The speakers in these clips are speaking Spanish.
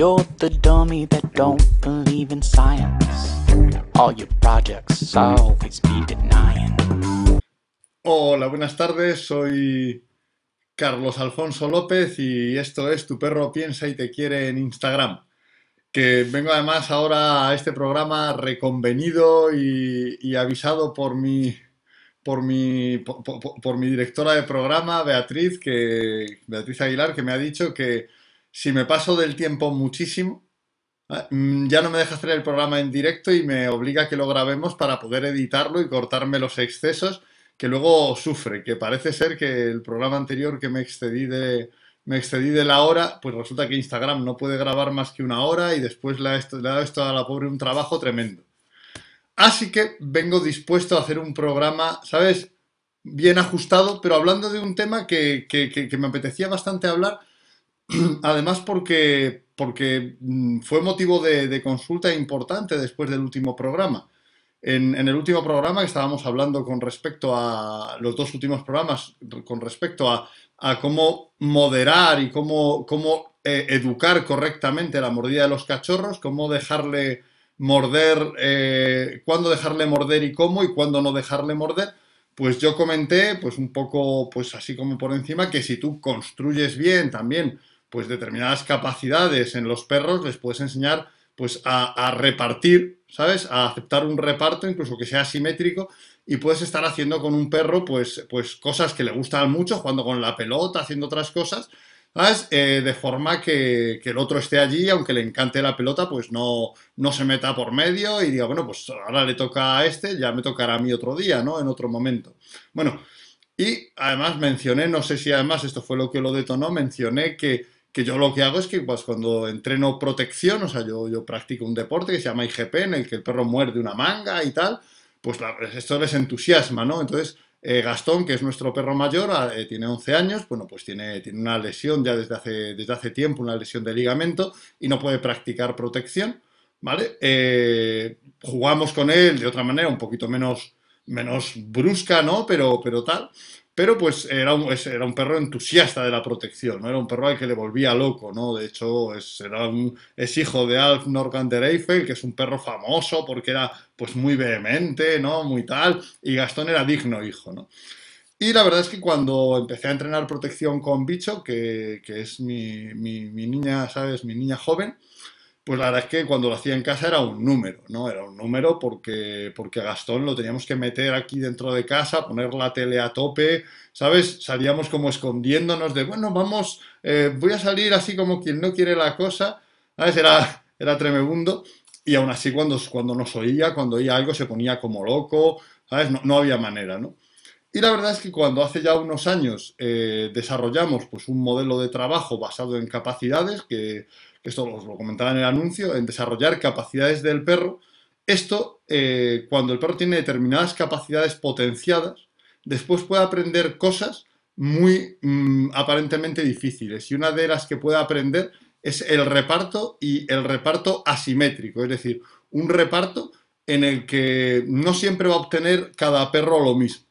You're the dummy that don't believe in science. All your projects always be denying. Hola, buenas tardes. Soy Carlos Alfonso López y esto es Tu perro piensa y te quiere en Instagram. Que vengo además ahora a este programa reconvenido y, avisado por mi, por mi, por- por mi directora de programa, Beatriz, que, Beatriz Aguilar, que me ha dicho que si me paso del tiempo muchísimo, ah, mm, ya no me deja hacer el programa en directo y me obliga a que lo grabemos para poder editarlo y cortarme los excesos que luego sufre, que parece ser que el programa anterior que me excedí de, me excedí de la hora, pues resulta que Instagram no puede grabar más que una hora y después le ha, le dado esto a la pobre un trabajo tremendo. Así que vengo dispuesto a hacer un programa, ¿sabes? Bien ajustado, pero hablando de un tema que- que me apetecía bastante hablar, además porque, porque mm, fue motivo de, consulta importante después del último programa. En, el último programa que estábamos hablando con respecto a los dos últimos programas, con respecto a, a cómo moderar y cómo, cómo eh, educar correctamente la mordida de los cachorros, cómo dejarle morder, eh, cuándo dejarle morder y cómo y cuándo no dejarle morder, pues yo comenté, pues un poco, pues así como por encima, que si tú construyes bien también, pues determinadas capacidades en los perros, les puedes enseñar pues a, a repartir, ¿sabes? A aceptar un reparto, incluso que sea simétrico, y puedes estar haciendo con un perro, pues, pues cosas que le gustan mucho, jugando con la pelota, haciendo otras cosas, ¿sabes? Eh, de forma que, que el otro esté allí, aunque le encante la pelota, pues no, no se meta por medio y diga, bueno, pues ahora le toca a este, ya me tocará a mí otro día, ¿no? En otro momento. Bueno, y además mencioné, no sé si además esto fue lo que lo detonó, mencioné que, que yo lo que hago es que pues, cuando entreno protección, o sea, yo, yo practico un deporte que se llama IGP, en el que el perro muerde una manga y tal, pues la- esto les entusiasma, ¿no? Entonces, eh, Gastón, que es nuestro perro mayor, ah, eh, tiene 11 años, bueno, pues tiene, tiene una lesión ya desde hace, desde hace tiempo, una lesión de ligamento, y no puede practicar protección, ¿vale? Eh, jugamos con él de otra manera, un poquito menos, menos brusca, ¿no? Pero, pero tal. Pero pues era un, era un perro entusiasta de la protección, ¿no? Era un perro al que le volvía loco, ¿no? De hecho, es, era un- es hijo de Alf Norgan Eiffel, que es un perro famoso porque era pues muy vehemente, ¿no? Muy tal, y Gastón era digno hijo, ¿no? Y la verdad es que cuando empecé a entrenar protección con Bicho, que, que es mi, mi- mi niña, ¿sabes? Mi niña joven, pues la verdad es que cuando lo hacía en casa era un número, ¿no? Era un número porque, porque Gastón lo teníamos que meter aquí dentro de casa, poner la tele a tope, ¿sabes? Salíamos como escondiéndonos de, bueno, vamos, eh, voy a salir así como quien no quiere la cosa, ¿sabes? Era, era tremebundo. Y aún así cuando, cuando nos oía, cuando oía algo, se ponía como loco, ¿sabes? No, no había manera, ¿no? Y la verdad es que cuando hace ya unos años eh, desarrollamos pues, un modelo de trabajo basado en capacidades, que, que esto os lo comentaba en el anuncio, en desarrollar capacidades del perro, esto, eh, cuando el perro tiene determinadas capacidades potenciadas, después puede aprender cosas muy mm, aparentemente difíciles. Y una de las que puede aprender es el reparto y el reparto asimétrico, es decir, un reparto en el que no siempre va a obtener cada perro lo mismo.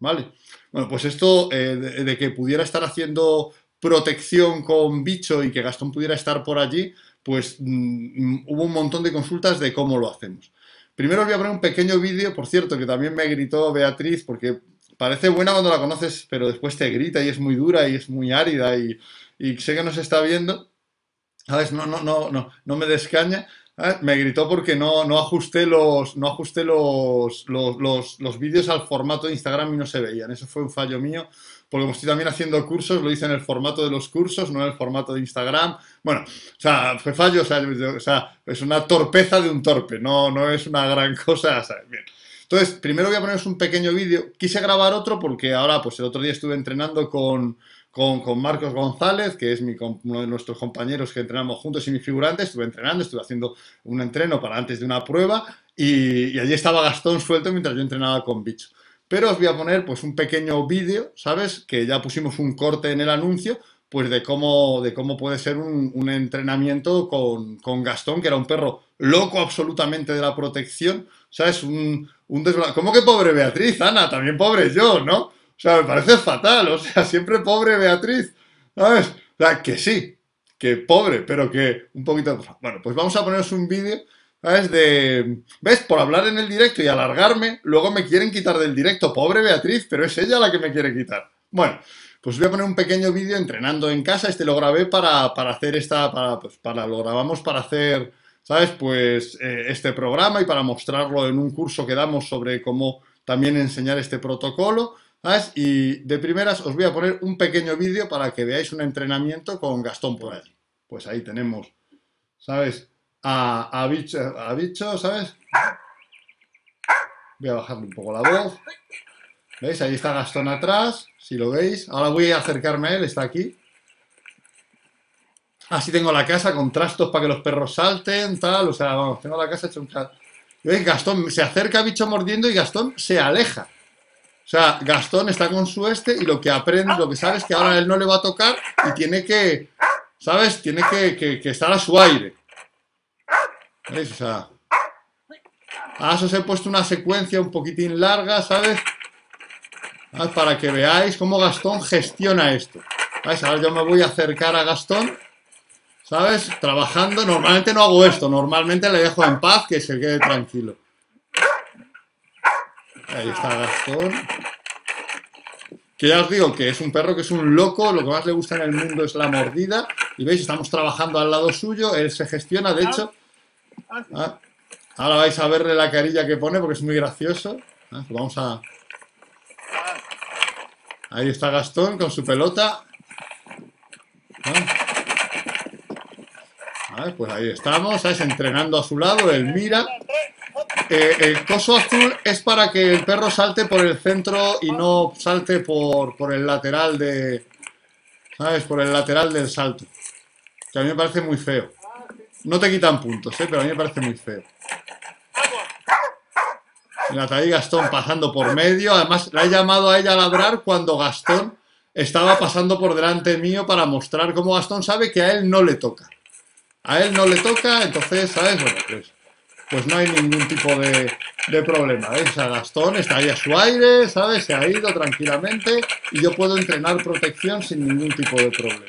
¿Vale? Bueno, pues esto eh, de, de que pudiera estar haciendo protección con bicho y que Gastón pudiera estar por allí, pues mm, hubo un montón de consultas de cómo lo hacemos. Primero os voy a poner un pequeño vídeo, por cierto, que también me gritó Beatriz, porque parece buena cuando la conoces, pero después te grita y es muy dura y es muy árida y, sé que nos está viendo. ¿Sabes? No, no, no, no, no me descaña. Me gritó porque no, no ajusté los, no ajusté los, los, los, los vídeos al formato de Instagram y no se veían. Eso fue un fallo mío, porque como estoy también haciendo cursos, lo hice en el formato de los cursos, no en el formato de Instagram. Bueno, o sea, fue fallo, o sea, o sea, es una torpeza de un torpe, no, no es una gran cosa. Bien. Entonces, primero voy a poneros un pequeño vídeo. Quise grabar otro porque ahora, pues el otro día estuve entrenando con, con, con Marcos González, que es mi, uno de nuestros compañeros que entrenamos juntos y mi figurante. Estuve entrenando, estuve haciendo un entreno para antes de una prueba y, y allí estaba Gastón suelto mientras yo entrenaba con Bicho. Pero os voy a poner pues un pequeño vídeo, ¿sabes? Que ya pusimos un corte en el anuncio, pues de cómo, de cómo puede ser un, entrenamiento con, con Gastón, que era un perro loco absolutamente de la protección, ¿sabes? Un, un ¿Cómo que pobre Beatriz, Ana? También pobre yo, ¿no? O sea, me parece fatal, o sea, siempre pobre Beatriz, ¿sabes? O sea, que sí, que pobre, pero que un poquito... Bueno, pues vamos a poneros un vídeo, ¿sabes? De... ¿Ves? Por hablar en el directo y alargarme, luego me quieren quitar del directo. Pobre Beatriz, pero es ella la que me quiere quitar. Bueno, pues voy a poner un pequeño vídeo entrenando en casa. Este lo grabé para, hacer esta... Para, pues para, lo grabamos para hacer, ¿sabes? Pues eh, este programa y para mostrarlo en un curso que damos sobre cómo también enseñar este protocolo. Y de primeras os voy a poner un pequeño vídeo para que veáis un entrenamiento con Gastón por ahí. Pues ahí tenemos, ¿sabes? A, bicho, a bicho, ¿sabes? Voy a bajarle un poco la voz. ¿Veis? Ahí está Gastón atrás, si lo veis. Ahora voy a acercarme a él, está aquí. Así tengo la casa con trastos para que los perros salten, tal. O sea, vamos, tengo la casa hecha un... ¿Veis? Gastón se acerca a bicho mordiendo y Gastón se aleja. O sea, Gastón está con su este y lo que aprende, lo que sabe es que ahora él no le va a tocar y tiene que, ¿sabes? Tiene que, estar a su aire. ¿Veis? O sea, ahora os he puesto una secuencia un poquitín larga, ¿sabes? Para que veáis cómo Gastón gestiona esto. ¿Veis? Ahora yo me voy a acercar a Gastón, ¿sabes? Trabajando. Normalmente no hago esto, normalmente le dejo en paz que se quede tranquilo. Ahí está Gastón. Que ya os digo que es un perro que es un loco, lo que más le gusta en el mundo es la mordida. Y veis, estamos trabajando al lado suyo, él se gestiona, de hecho. Ah, ahora vais a verle la carilla que pone porque es muy gracioso. Ah, pues vamos a... Ahí está Gastón con su pelota. Ah, pues ahí estamos, ¿sabes? Entrenando a su lado, él mira. Eh, el coso azul es para que el perro salte por el centro y no salte por, por el lateral de... ¿Sabes? Por el lateral del salto. Que a mí me parece muy feo. No te quitan puntos, ¿eh? Pero a mí me parece muy feo. La ahí Gastón pasando por medio. Además, la he llamado a ella a ladrar cuando Gastón estaba pasando por delante mío para mostrar cómo Gastón sabe que a él no le toca. A él no le toca, entonces, ¿sabes? Bueno, pues pues no hay ningún tipo de, problema. ¿ves? O sea, Gastón está ahí a su aire, ¿sabes? Se ha ido tranquilamente y yo puedo entrenar protección sin ningún tipo de problema.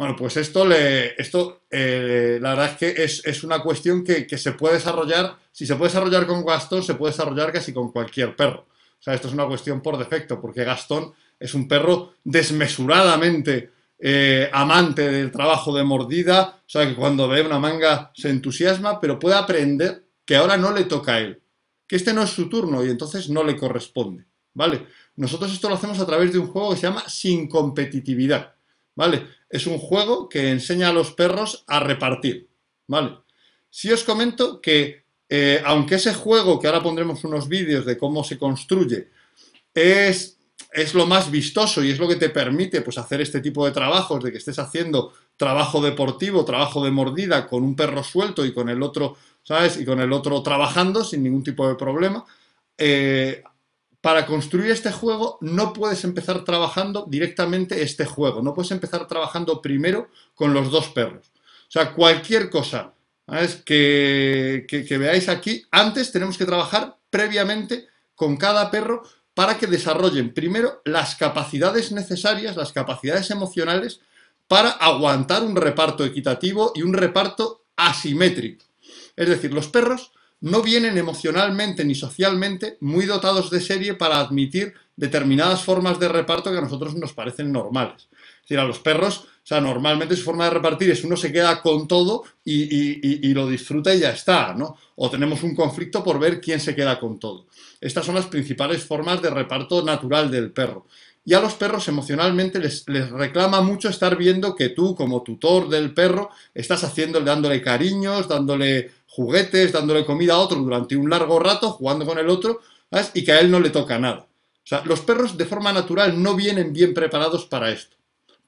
Bueno, pues esto, le, esto eh, la verdad es que es, una cuestión que, se puede desarrollar, si se puede desarrollar con Gastón, se puede desarrollar casi con cualquier perro. O sea, esto es una cuestión por defecto, porque Gastón es un perro desmesuradamente eh, amante del trabajo de mordida, o sea que cuando ve una manga se entusiasma, pero puede aprender que ahora no le toca a él, que este no es su turno y entonces no le corresponde, ¿vale? Nosotros esto lo hacemos a través de un juego que se llama Sin Competitividad, ¿vale? Es un juego que enseña a los perros a repartir, ¿vale? Si os comento que, eh, aunque ese juego, que ahora pondremos unos vídeos de cómo se construye, es es lo más vistoso y es lo que te permite pues, hacer este tipo de trabajos, de que estés haciendo trabajo deportivo, trabajo de mordida con un perro suelto y con el otro, ¿sabes? Y con el otro trabajando sin ningún tipo de problema. Eh, para construir este juego no puedes empezar trabajando directamente este juego, no puedes empezar trabajando primero con los dos perros. O sea, cualquier cosa que, veáis aquí, antes tenemos que trabajar previamente con cada perro para que desarrollen primero las capacidades necesarias, las capacidades emocionales para aguantar un reparto equitativo y un reparto asimétrico. Es decir, los perros no vienen emocionalmente ni socialmente muy dotados de serie para admitir determinadas formas de reparto que a nosotros nos parecen normales. Es decir, a los perros, o sea, normalmente su forma de repartir es uno se queda con todo y, y lo disfruta y ya está, ¿no? O tenemos un conflicto por ver quién se queda con todo. Estas son las principales formas de reparto natural del perro. Y a los perros emocionalmente les, reclama mucho estar viendo que tú, como tutor del perro, estás haciéndole, dándole cariños, dándole juguetes, dándole comida a otro durante un largo rato, jugando con el otro, y que a él no le toca nada. O sea, los perros de forma natural no vienen bien preparados para esto,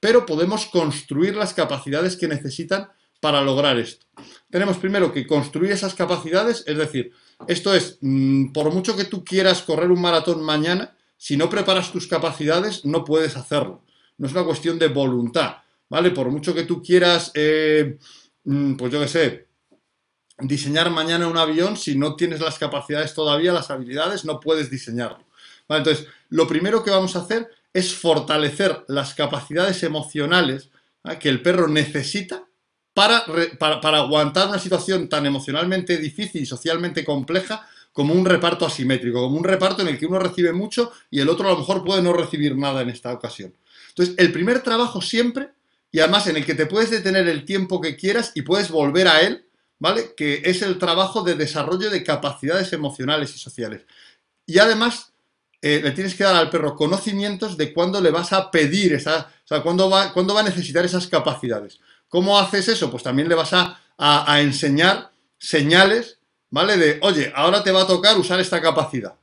pero podemos construir las capacidades que necesitan para lograr esto. Tenemos primero que construir esas capacidades, es decir, esto es, mm, por mucho que tú quieras correr un maratón mañana, si no preparas tus capacidades, no puedes hacerlo. No es una cuestión de voluntad, ¿vale? Por mucho que tú quieras, eh, mm, pues yo qué sé, diseñar mañana un avión, si no tienes las capacidades todavía, las habilidades, no puedes diseñarlo. Entonces, lo primero que vamos a hacer es fortalecer las capacidades emocionales que el perro necesita para, para, aguantar una situación tan emocionalmente difícil y socialmente compleja como un reparto asimétrico, como un reparto en el que uno recibe mucho y el otro a lo mejor puede no recibir nada en esta ocasión. Entonces, el primer trabajo siempre, y además en el que te puedes detener el tiempo que quieras y puedes volver a él, ¿vale? Que es el trabajo de desarrollo de capacidades emocionales y sociales. Y además, eh, le tienes que dar al perro conocimientos de cuándo le vas a pedir, esa, o sea, cuándo va, cuándo va a necesitar esas capacidades. ¿Cómo haces eso? Pues también le vas a, enseñar señales, ¿vale? De, oye, ahora te va a tocar usar esta capacidad,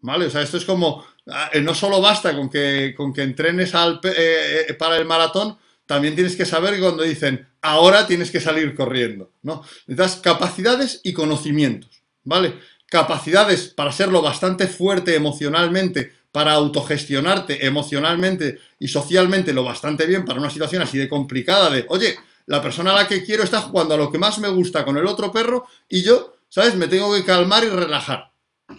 ¿vale? O sea, esto es como, ah, eh, no solo basta con que, con que entrenes al, eh, eh, para el maratón, también tienes que saber cuando dicen, ahora tienes que salir corriendo, ¿no? Necesitas capacidades y conocimientos, ¿vale? Capacidades para serlo bastante fuerte emocionalmente, para autogestionarte emocionalmente y socialmente lo bastante bien para una situación así de complicada de, oye, la persona a la que quiero está jugando a lo que más me gusta con el otro perro y yo, ¿sabes? Me tengo que calmar y relajar.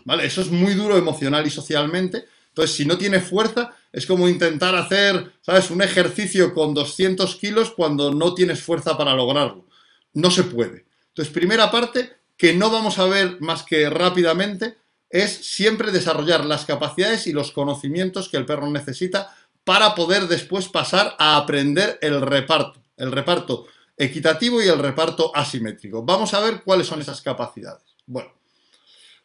¿Vale? Eso es muy duro emocional y socialmente. Entonces, si no tiene fuerza, es como intentar hacer, ¿sabes? Un ejercicio con 200 kilos cuando no tienes fuerza para lograrlo. No se puede. Entonces, primera parte, que no vamos a ver más que rápidamente, es siempre desarrollar las capacidades y los conocimientos que el perro necesita para poder después pasar a aprender el reparto el reparto equitativo y el reparto asimétrico. Vamos a ver cuáles son esas capacidades. Bueno,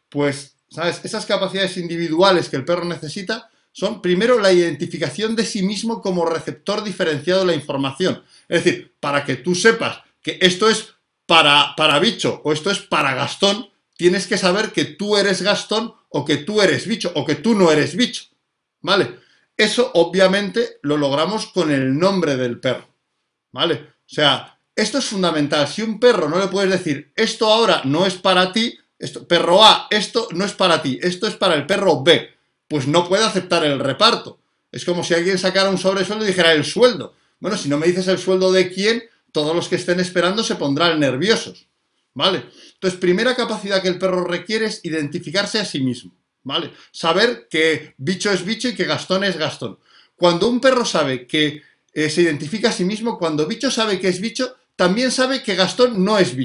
pues, ¿sabes? Esas capacidades individuales que el perro necesita son primero la identificación de sí mismo como receptor diferenciado de la información. Es decir, para que tú sepas que esto es para, para bicho o esto es para Gastón, tienes que saber que tú eres Gastón o que tú eres bicho o que tú no eres bicho. ¿Vale? Eso obviamente lo logramos con el nombre del perro. ¿Vale? O sea, esto es fundamental. Si un perro no le puedes decir, esto ahora no es para ti, esto, perro A, esto no es para ti, esto es para el perro B, pues no puede aceptar el reparto. Es como si alguien sacara un sobresueldo y dijera el sueldo. Bueno, si no me dices el sueldo de quién, todos los que estén esperando se pondrán nerviosos. ¿Vale? Entonces, primera capacidad que el perro requiere es identificarse a sí mismo. ¿Vale? Saber que bicho es bicho y que Gastón es Gastón. Cuando un perro sabe que eh, se identifica a sí mismo, cuando bicho sabe que es bicho, también sabe que Gastón no es.